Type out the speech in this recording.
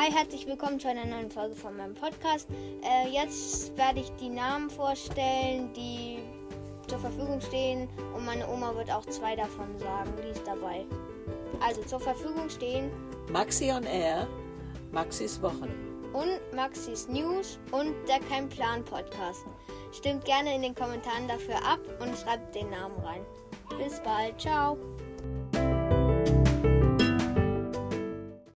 Hi, herzlich willkommen zu einer neuen Folge von meinem Podcast. Äh, jetzt werde ich die Namen vorstellen, die zur Verfügung stehen und meine Oma wird auch zwei davon sagen, die ist dabei. Also zur Verfügung stehen Maxi on Air, Maxis Wochen. und Maxis News und der Kein Plan Podcast. Stimmt gerne in den Kommentaren dafür ab und schreibt den Namen rein. Bis bald, ciao.